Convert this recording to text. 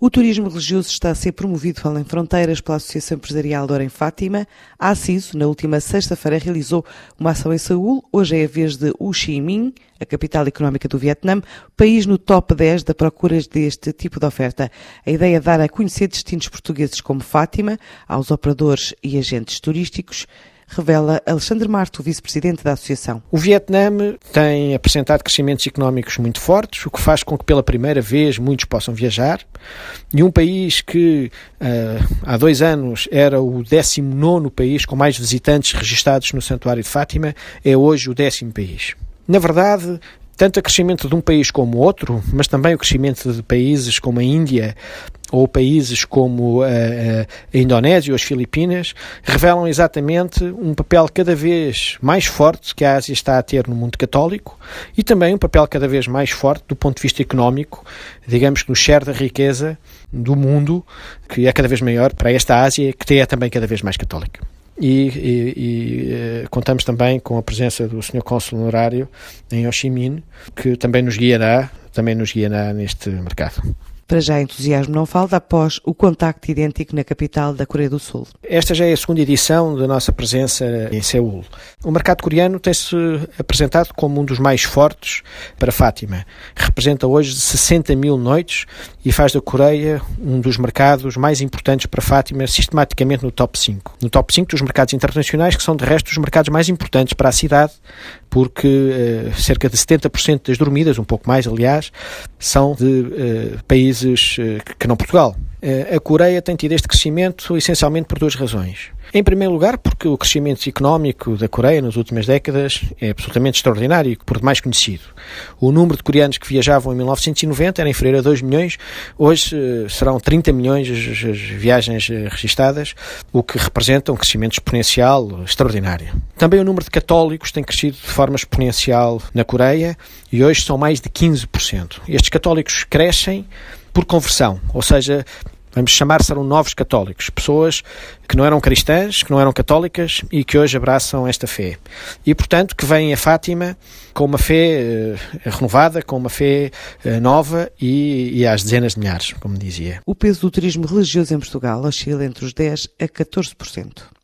O turismo religioso está a ser promovido além fronteiras pela Associação Empresarial de em Fátima. A ACISO, na última sexta-feira, realizou uma ação em Seul. Hoje é a vez de Ho Chi Minh, a capital económica do Vietnã, país no top 10 da procura deste tipo de oferta. A ideia é dar a conhecer destinos portugueses como Fátima aos operadores e agentes turísticos revela Alexandre Marto, vice-presidente da Associação. O Vietnã tem apresentado crescimentos económicos muito fortes, o que faz com que pela primeira vez muitos possam viajar. E um país que uh, há dois anos era o 19 país com mais visitantes registados no Santuário de Fátima, é hoje o décimo país. Na verdade, tanto o crescimento de um país como outro, mas também o crescimento de países como a Índia ou países como a, a Indonésia ou as Filipinas, revelam exatamente um papel cada vez mais forte que a Ásia está a ter no mundo católico e também um papel cada vez mais forte do ponto de vista económico, digamos que no share da riqueza do mundo, que é cada vez maior para esta Ásia, que é também cada vez mais católica. E, e, e, eh, contamos também com a presença do Sr. Cônsul Honorário em Ho Chi Minh, que também nos guiará, também nos guiará neste mercado. Para já, entusiasmo não falta após o contacto idêntico na capital da Coreia do Sul. Esta já é a segunda edição da nossa presença em Seul. O mercado coreano tem-se apresentado como um dos mais fortes para Fátima. Representa hoje 60 mil noites e faz da Coreia um dos mercados mais importantes para Fátima, sistematicamente no top 5. No top 5 dos mercados internacionais, que são de resto os mercados mais importantes para a cidade, porque uh, cerca de 70% das dormidas, um pouco mais aliás, são de uh, países uh, que não Portugal. a Coreia tem tido este crescimento essencialmente por duas razões. Em primeiro lugar, porque o crescimento económico da Coreia nas últimas décadas é absolutamente extraordinário e por demais conhecido. O número de coreanos que viajavam em 1990 era inferior a 2 milhões, hoje serão 30 milhões as viagens registadas, o que representa um crescimento exponencial extraordinário. Também o número de católicos tem crescido de forma exponencial na Coreia e hoje são mais de 15%. Estes católicos crescem por conversão, ou seja, vamos chamar serão novos católicos, pessoas que não eram cristãs, que não eram católicas e que hoje abraçam esta fé. E, portanto, que vêm a Fátima com uma fé uh, renovada, com uma fé uh, nova e, e às dezenas de milhares, como dizia. O peso do turismo religioso em Portugal oscila entre os 10% a 14%.